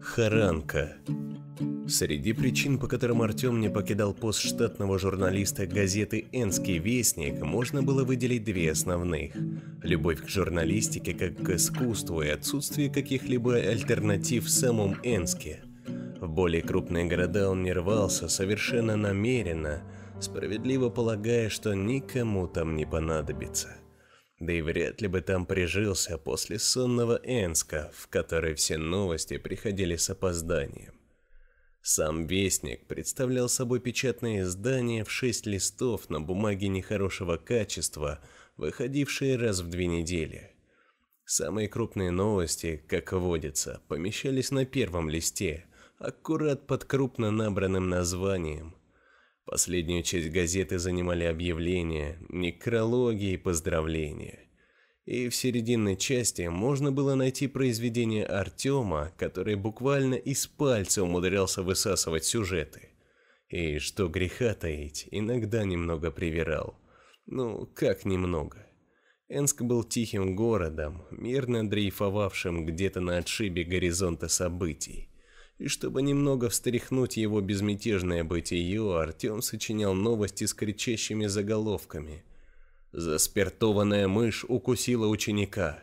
Харанка. Среди причин, по которым Артем не покидал пост штатного журналиста газеты «Энский вестник», можно было выделить две основных. Любовь к журналистике как к искусству и отсутствие каких-либо альтернатив в самом Энске. В более крупные города он не рвался совершенно намеренно, справедливо полагая, что никому там не понадобится. Да и вряд ли бы там прижился после сонного Энска, в который все новости приходили с опозданием. Сам Вестник представлял собой печатное издание в шесть листов на бумаге нехорошего качества, выходившее раз в две недели. Самые крупные новости, как водится, помещались на первом листе, аккурат под крупно набранным названием. Последнюю часть газеты занимали объявления, некрологи и поздравления. И в серединной части можно было найти произведение Артема, который буквально из пальца умудрялся высасывать сюжеты. И что греха таить, иногда немного привирал. Ну, как немного. Энск был тихим городом, мирно дрейфовавшим где-то на отшибе горизонта событий. И чтобы немного встряхнуть его безмятежное бытие, Артем сочинял новости с кричащими заголовками. «Заспиртованная мышь укусила ученика».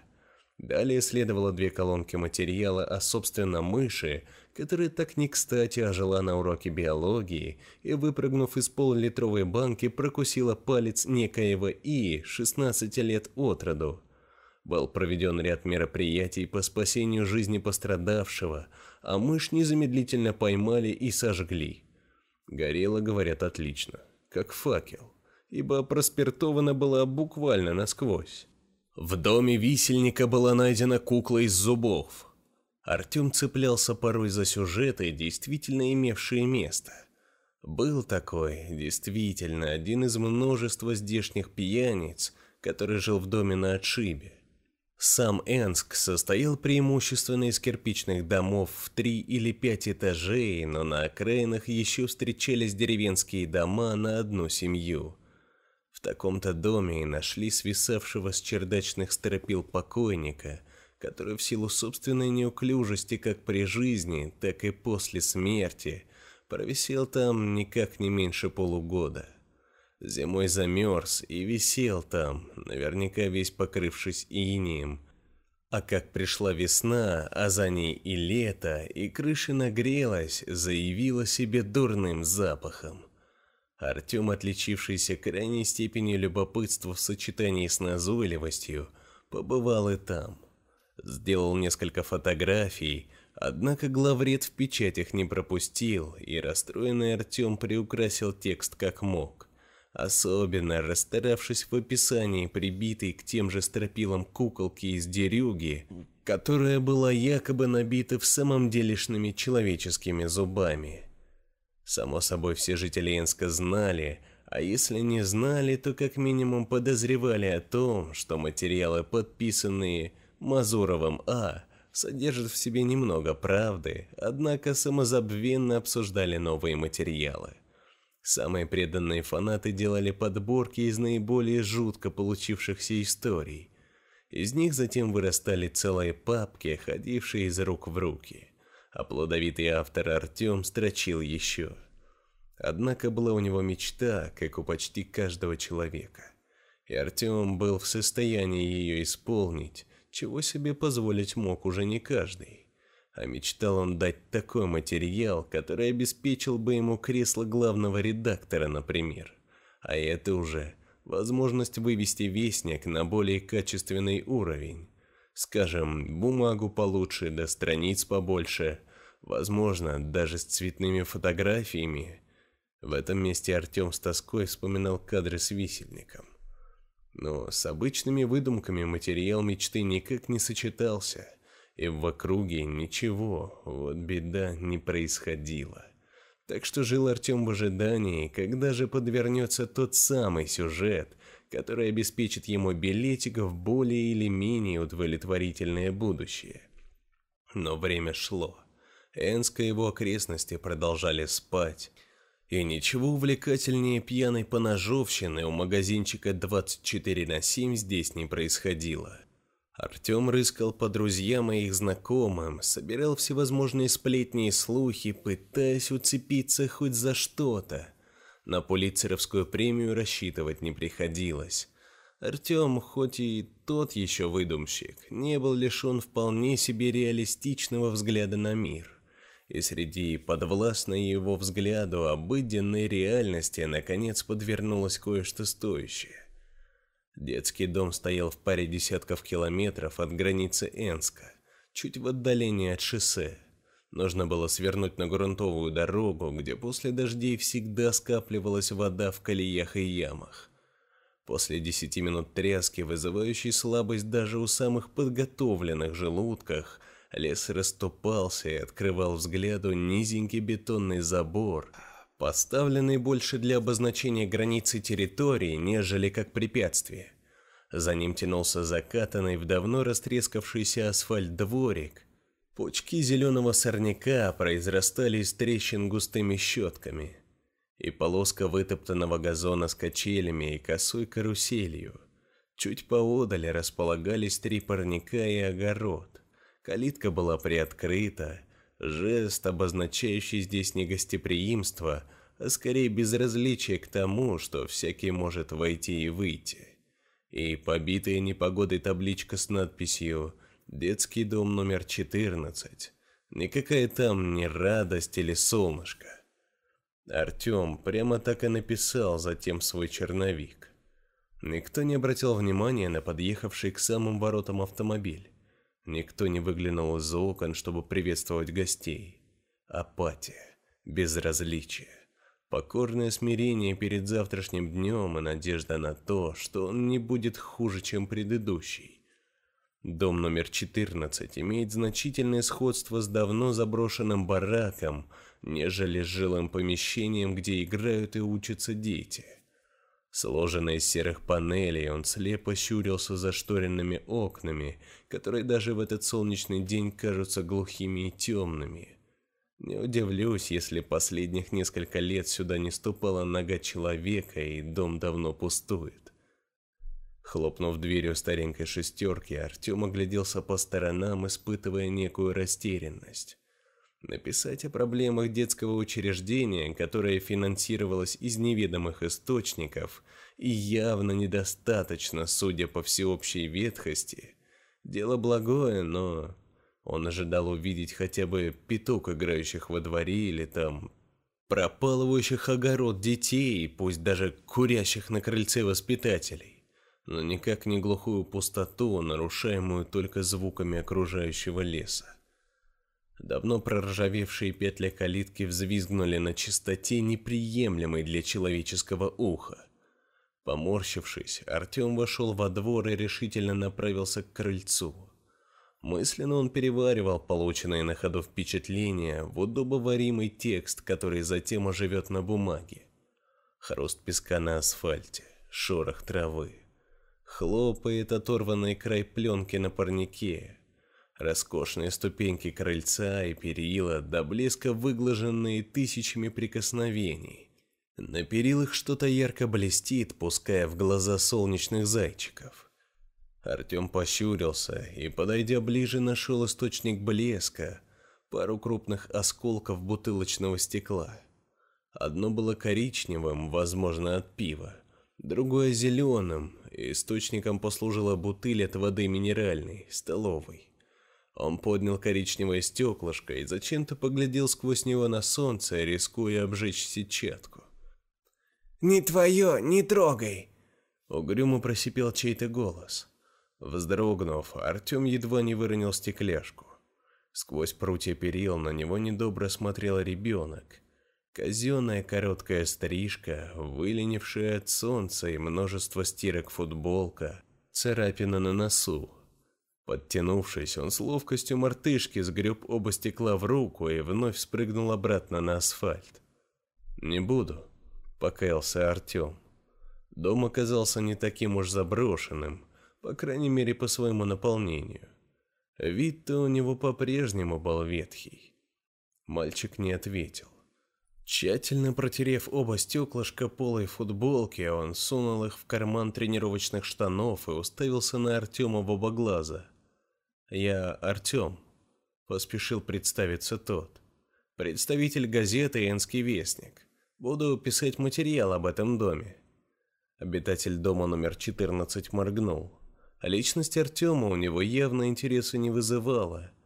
Далее следовало две колонки материала о, собственно, мыши, которая так не кстати ожила на уроке биологии и, выпрыгнув из полулитровой банки, прокусила палец некоего И, 16 лет от роду. Был проведен ряд мероприятий по спасению жизни пострадавшего – а мышь незамедлительно поймали и сожгли. Горело, говорят, отлично, как факел, ибо проспиртована была буквально насквозь. В доме висельника была найдена кукла из зубов. Артем цеплялся порой за сюжеты, действительно имевшие место. Был такой, действительно, один из множества здешних пьяниц, который жил в доме на отшибе. Сам Энск состоял преимущественно из кирпичных домов в три или пять этажей, но на окраинах еще встречались деревенские дома на одну семью. В таком-то доме и нашли свисавшего с чердачных стропил покойника, который в силу собственной неуклюжести как при жизни, так и после смерти провисел там никак не меньше полугода. Зимой замерз и висел там, наверняка весь покрывшись инием. А как пришла весна, а за ней и лето, и крыша нагрелась, заявила себе дурным запахом. Артем, отличившийся крайней степенью любопытства в сочетании с назойливостью, побывал и там. Сделал несколько фотографий, однако главред в печатях не пропустил, и расстроенный Артем приукрасил текст как мог особенно расстаравшись в описании прибитой к тем же стропилам куколки из дерюги, которая была якобы набита в самом делешными человеческими зубами. Само собой, все жители Энска знали, а если не знали, то как минимум подозревали о том, что материалы, подписанные Мазуровым А, содержат в себе немного правды, однако самозабвенно обсуждали новые материалы. Самые преданные фанаты делали подборки из наиболее жутко получившихся историй. Из них затем вырастали целые папки, ходившие из рук в руки. А плодовитый автор Артем строчил еще. Однако была у него мечта, как у почти каждого человека. И Артем был в состоянии ее исполнить, чего себе позволить мог уже не каждый а мечтал он дать такой материал, который обеспечил бы ему кресло главного редактора, например. А это уже возможность вывести вестник на более качественный уровень. Скажем, бумагу получше, да страниц побольше, возможно, даже с цветными фотографиями. В этом месте Артем с тоской вспоминал кадры с висельником. Но с обычными выдумками материал мечты никак не сочетался – и в округе ничего, вот беда, не происходило. Так что жил Артем в ожидании, когда же подвернется тот самый сюжет, который обеспечит ему билетик в более или менее удовлетворительное будущее. Но время шло. Энск и его окрестности продолжали спать, и ничего увлекательнее пьяной поножовщины у магазинчика 24 на 7 здесь не происходило. Артем рыскал по друзьям и их знакомым, собирал всевозможные сплетни и слухи, пытаясь уцепиться хоть за что-то. На пулитцеровскую премию рассчитывать не приходилось. Артем, хоть и тот еще выдумщик, не был лишен вполне себе реалистичного взгляда на мир. И среди подвластной его взгляду обыденной реальности наконец подвернулось кое-что стоящее. Детский дом стоял в паре десятков километров от границы Энска, чуть в отдалении от шоссе. Нужно было свернуть на грунтовую дорогу, где после дождей всегда скапливалась вода в колеях и ямах. После десяти минут тряски, вызывающей слабость даже у самых подготовленных желудках, лес расступался и открывал взгляду низенький бетонный забор – поставленный больше для обозначения границы территории, нежели как препятствие. За ним тянулся закатанный в давно растрескавшийся асфальт дворик. Почки зеленого сорняка произрастали из трещин густыми щетками. И полоска вытоптанного газона с качелями и косой каруселью. Чуть поодаль располагались три парника и огород. Калитка была приоткрыта, Жест, обозначающий здесь не гостеприимство, а скорее безразличие к тому, что всякий может войти и выйти. И побитая непогодой табличка с надписью «Детский дом номер 14». Никакая там не радость или солнышко. Артем прямо так и написал затем свой черновик. Никто не обратил внимания на подъехавший к самым воротам автомобиль. Никто не выглянул из окон, чтобы приветствовать гостей. Апатия, безразличие, покорное смирение перед завтрашним днем и надежда на то, что он не будет хуже, чем предыдущий. Дом номер 14 имеет значительное сходство с давно заброшенным бараком, нежели с жилым помещением, где играют и учатся дети. Сложенный из серых панелей, он слепо щурился за шторенными окнами, которые даже в этот солнечный день кажутся глухими и темными. Не удивлюсь, если последних несколько лет сюда не ступала нога человека, и дом давно пустует. Хлопнув дверью старенькой шестерки, Артем огляделся по сторонам, испытывая некую растерянность. Написать о проблемах детского учреждения, которое финансировалось из неведомых источников и явно недостаточно, судя по всеобщей ветхости, дело благое, но он ожидал увидеть хотя бы пяток играющих во дворе или там пропалывающих огород детей, пусть даже курящих на крыльце воспитателей, но никак не глухую пустоту, нарушаемую только звуками окружающего леса. Давно проржавевшие петли калитки взвизгнули на чистоте, неприемлемой для человеческого уха. Поморщившись, Артем вошел во двор и решительно направился к крыльцу. Мысленно он переваривал полученные на ходу впечатления в удобоваримый текст, который затем оживет на бумаге. Хруст песка на асфальте, шорох травы. Хлопает оторванный край пленки на парнике, Роскошные ступеньки крыльца и перила до блеска выглаженные тысячами прикосновений. На перилах что-то ярко блестит, пуская в глаза солнечных зайчиков. Артем пощурился и, подойдя ближе, нашел источник блеска, пару крупных осколков бутылочного стекла. Одно было коричневым, возможно, от пива, другое зеленым, источником послужила бутыль от воды минеральной, столовой. Он поднял коричневое стеклышко и зачем-то поглядел сквозь него на солнце, рискуя обжечь сетчатку. «Не твое, не трогай!» Угрюмо просипел чей-то голос. Вздрогнув, Артем едва не выронил стекляшку. Сквозь прутья перил на него недобро смотрел ребенок. Казенная короткая стрижка, выленившая от солнца и множество стирок футболка, царапина на носу, Подтянувшись, он с ловкостью мартышки сгреб оба стекла в руку и вновь спрыгнул обратно на асфальт. «Не буду», — покаялся Артем. Дом оказался не таким уж заброшенным, по крайней мере по своему наполнению. Вид-то у него по-прежнему был ветхий. Мальчик не ответил. Тщательно протерев оба стеклышка полой футболки, он сунул их в карман тренировочных штанов и уставился на Артема в оба глаза. «Я Артем», — поспешил представиться тот. «Представитель газеты «Энский вестник». Буду писать материал об этом доме». Обитатель дома номер 14 моргнул. А личность Артема у него явно интереса не вызывала —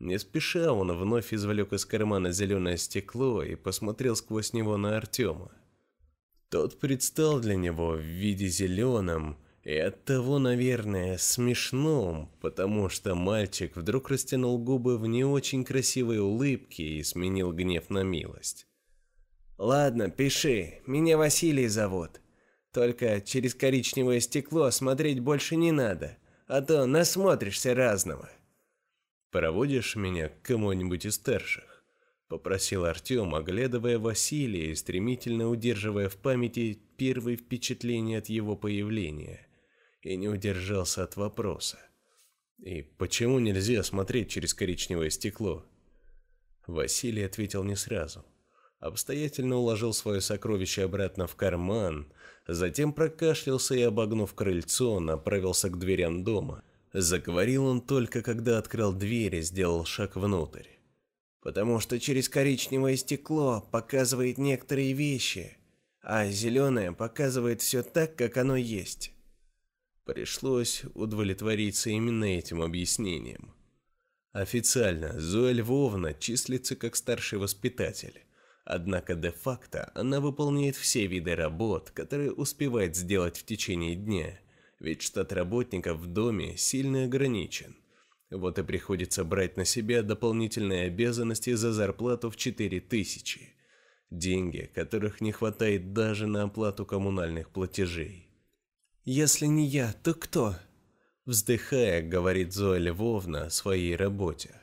не спеша он вновь извлек из кармана зеленое стекло и посмотрел сквозь него на Артема. Тот предстал для него в виде зеленом и оттого, наверное, смешном, потому что мальчик вдруг растянул губы в не очень красивой улыбке и сменил гнев на милость. «Ладно, пиши, меня Василий зовут. Только через коричневое стекло смотреть больше не надо, а то насмотришься разного». «Проводишь меня к кому-нибудь из старших?» – попросил Артем, оглядывая Василия и стремительно удерживая в памяти первые впечатления от его появления, и не удержался от вопроса. «И почему нельзя смотреть через коричневое стекло?» Василий ответил не сразу. Обстоятельно уложил свое сокровище обратно в карман, затем прокашлялся и, обогнув крыльцо, направился к дверям дома – Заговорил он только, когда открыл дверь и сделал шаг внутрь. «Потому что через коричневое стекло показывает некоторые вещи, а зеленое показывает все так, как оно есть». Пришлось удовлетвориться именно этим объяснением. Официально Зоя Львовна числится как старший воспитатель, однако де-факто она выполняет все виды работ, которые успевает сделать в течение дня – ведь штат работников в доме сильно ограничен. Вот и приходится брать на себя дополнительные обязанности за зарплату в 4000. Деньги, которых не хватает даже на оплату коммунальных платежей. «Если не я, то кто?» Вздыхая, говорит Зоя Львовна о своей работе.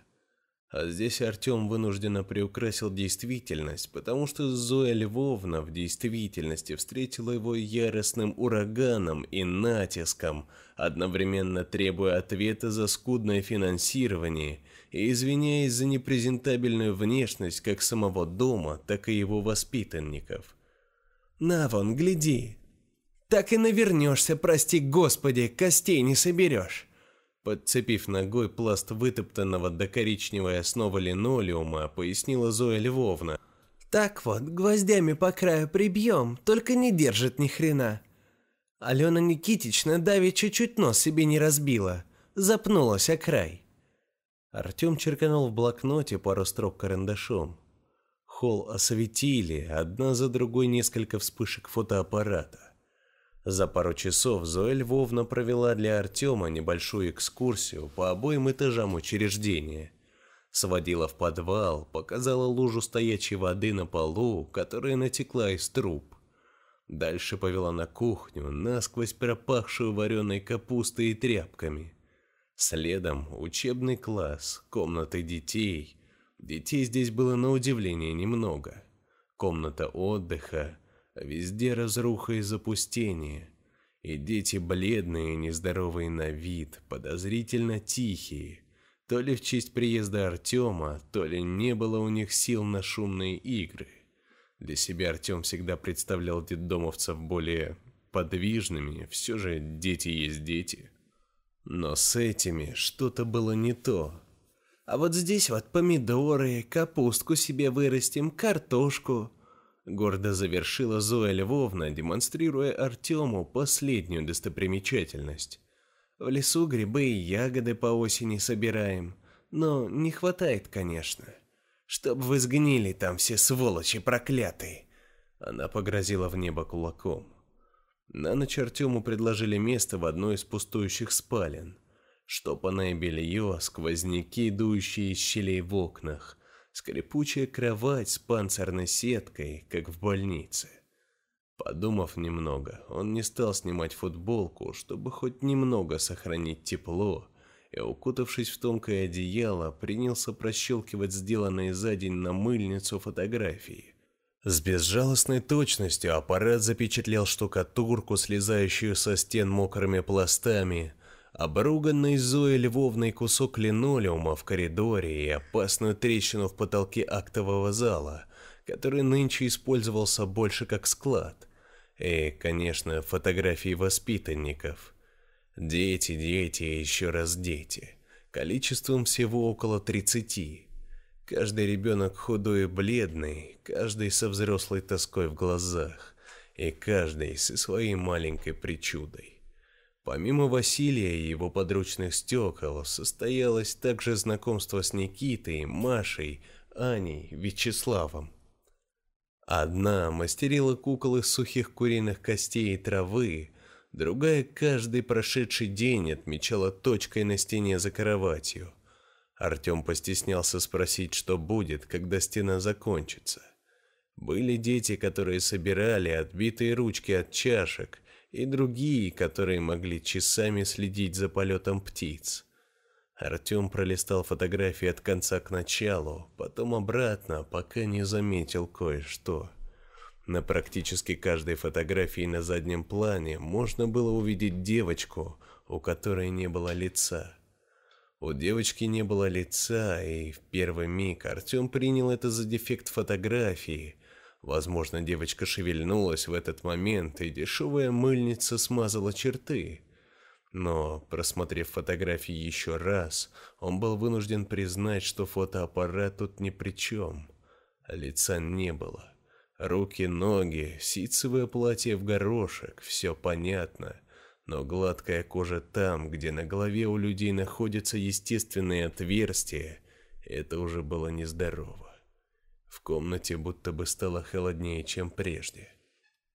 А здесь Артем вынужденно приукрасил действительность, потому что Зоя Львовна в действительности встретила его яростным ураганом и натиском, одновременно требуя ответа за скудное финансирование и извиняясь за непрезентабельную внешность как самого дома, так и его воспитанников. «На вон, гляди! Так и навернешься, прости господи, костей не соберешь!» Подцепив ногой пласт вытоптанного до коричневой основы линолеума, пояснила Зоя Львовна. «Так вот, гвоздями по краю прибьем, только не держит ни хрена». Алена Никитична давеча чуть-чуть нос себе не разбила, запнулась о край. Артем черканул в блокноте пару строк карандашом. Холл осветили, одна за другой несколько вспышек фотоаппарата. За пару часов Зоя Львовна провела для Артема небольшую экскурсию по обоим этажам учреждения. Сводила в подвал, показала лужу стоячей воды на полу, которая натекла из труб. Дальше повела на кухню, насквозь пропахшую вареной капустой и тряпками. Следом учебный класс, комнаты детей. Детей здесь было на удивление немного. Комната отдыха, Везде разруха и запустение. И дети бледные, нездоровые на вид, подозрительно тихие. То ли в честь приезда Артема, то ли не было у них сил на шумные игры. Для себя Артем всегда представлял детдомовцев более подвижными, все же дети есть дети. Но с этими что-то было не то. А вот здесь вот помидоры, капустку себе вырастим, картошку. Гордо завершила Зоя Львовна, демонстрируя Артему последнюю достопримечательность. В лесу грибы и ягоды по осени собираем, но не хватает, конечно. Чтоб вы сгнили там все сволочи проклятые. Она погрозила в небо кулаком. На ночь Артему предложили место в одной из пустующих спален. Штопанное белье, сквозняки, дующие из щелей в окнах, скрипучая кровать с панцирной сеткой, как в больнице. Подумав немного, он не стал снимать футболку, чтобы хоть немного сохранить тепло, и, укутавшись в тонкое одеяло, принялся прощелкивать сделанные за день на мыльницу фотографии. С безжалостной точностью аппарат запечатлел штукатурку, слезающую со стен мокрыми пластами, обруганный Зоей Львовной кусок линолеума в коридоре и опасную трещину в потолке актового зала, который нынче использовался больше как склад. И, конечно, фотографии воспитанников. Дети, дети и еще раз дети. Количеством всего около 30. Каждый ребенок худой и бледный, каждый со взрослой тоской в глазах, и каждый со своей маленькой причудой. Помимо Василия и его подручных стекол, состоялось также знакомство с Никитой, Машей, Аней, Вячеславом. Одна мастерила кукол из сухих куриных костей и травы, другая каждый прошедший день отмечала точкой на стене за кроватью. Артем постеснялся спросить, что будет, когда стена закончится. Были дети, которые собирали отбитые ручки от чашек – и другие, которые могли часами следить за полетом птиц. Артем пролистал фотографии от конца к началу, потом обратно, пока не заметил кое-что. На практически каждой фотографии на заднем плане можно было увидеть девочку, у которой не было лица. У девочки не было лица, и в первый миг Артем принял это за дефект фотографии, Возможно, девочка шевельнулась в этот момент, и дешевая мыльница смазала черты. Но, просмотрев фотографии еще раз, он был вынужден признать, что фотоаппарат тут ни при чем. Лица не было. Руки, ноги, ситцевое платье в горошек, все понятно. Но гладкая кожа там, где на голове у людей находятся естественные отверстия, это уже было нездорово. В комнате будто бы стало холоднее, чем прежде.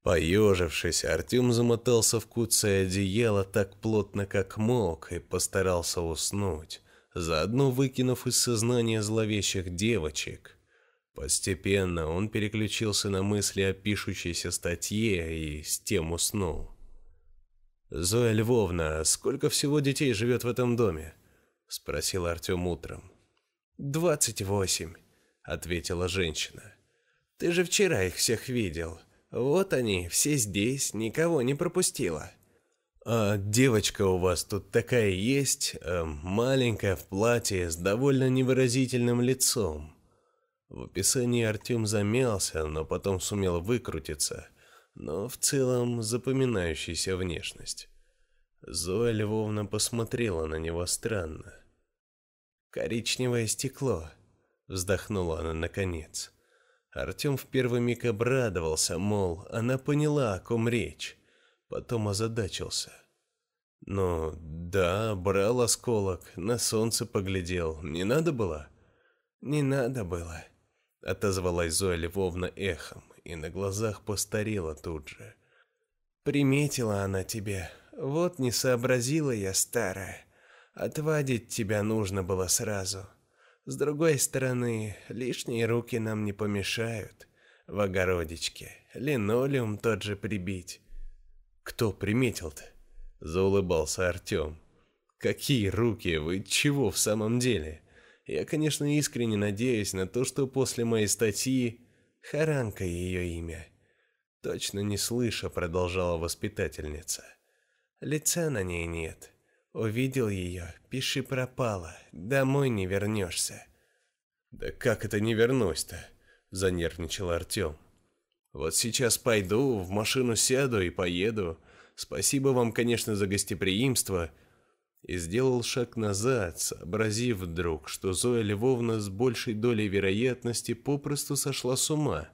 Поежившись, Артем замотался в куцое одеяло так плотно, как мог, и постарался уснуть, заодно выкинув из сознания зловещих девочек. Постепенно он переключился на мысли о пишущейся статье и с тем уснул. «Зоя Львовна, сколько всего детей живет в этом доме?» – спросил Артем утром. «Двадцать восемь», ответила женщина. Ты же вчера их всех видел. Вот они, все здесь, никого не пропустила. А девочка у вас тут такая есть, э, маленькая в платье с довольно невыразительным лицом. В описании Артем замялся, но потом сумел выкрутиться, но в целом запоминающаяся внешность. Зоя Львовна посмотрела на него странно. Коричневое стекло, Вздохнула она наконец. Артем в первый миг обрадовался, мол, она поняла, о ком речь. Потом озадачился. Ну, да, брал осколок, на солнце поглядел. Не надо было? Не надо было, отозвалась Зоя Львовна эхом и на глазах постарела тут же. Приметила она тебе. Вот не сообразила я, старая. Отвадить тебя нужно было сразу. С другой стороны, лишние руки нам не помешают. В огородичке линолеум тот же прибить. Кто приметил-то? Заулыбался Артем. Какие руки? Вы чего в самом деле? Я, конечно, искренне надеюсь на то, что после моей статьи... Харанка ее имя. Точно не слыша, продолжала воспитательница. Лица на ней нет. Увидел ее, пиши пропала, домой не вернешься. Да как это не вернусь-то? Занервничал Артем. Вот сейчас пойду, в машину сяду и поеду. Спасибо вам, конечно, за гостеприимство. И сделал шаг назад, сообразив вдруг, что Зоя Львовна с большей долей вероятности попросту сошла с ума.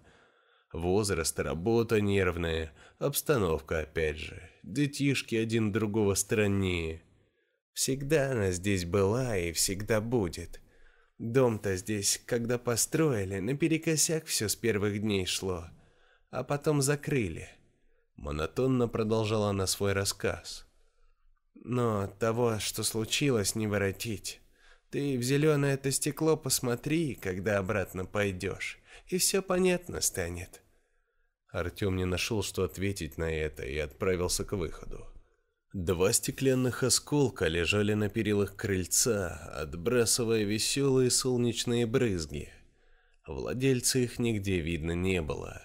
Возраст, работа нервная, обстановка опять же, детишки один другого страннее. Всегда она здесь была и всегда будет. Дом-то здесь, когда построили, наперекосяк все с первых дней шло, а потом закрыли. Монотонно продолжала она свой рассказ. Но того, что случилось, не воротить. Ты в зеленое это стекло посмотри, когда обратно пойдешь, и все понятно станет. Артем не нашел, что ответить на это, и отправился к выходу. Два стеклянных осколка лежали на перилах крыльца, отбрасывая веселые солнечные брызги. Владельца их нигде видно не было.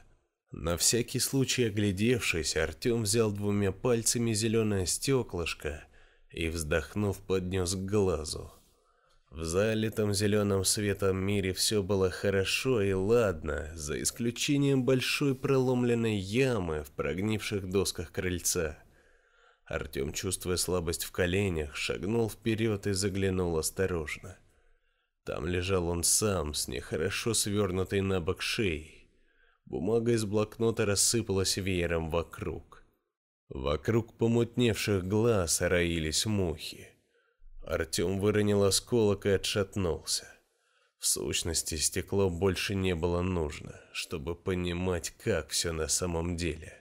На всякий случай оглядевшись, Артем взял двумя пальцами зеленое стеклышко и, вздохнув, поднес к глазу. В залитом зеленым светом мире все было хорошо и ладно, за исключением большой проломленной ямы в прогнивших досках крыльца. Артем, чувствуя слабость в коленях, шагнул вперед и заглянул осторожно. Там лежал он сам, с нехорошо свернутой на бок шеей. Бумага из блокнота рассыпалась веером вокруг. Вокруг помутневших глаз роились мухи. Артем выронил осколок и отшатнулся. В сущности, стекло больше не было нужно, чтобы понимать, как все на самом деле.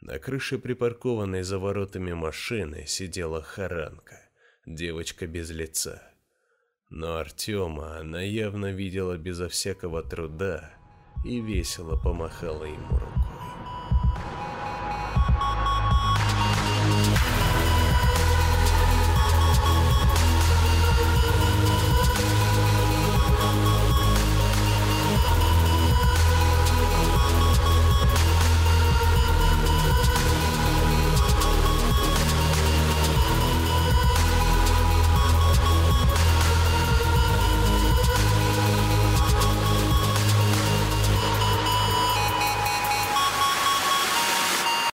На крыше припаркованной за воротами машины сидела Харанка, девочка без лица. Но Артема она явно видела безо всякого труда и весело помахала ему рукой.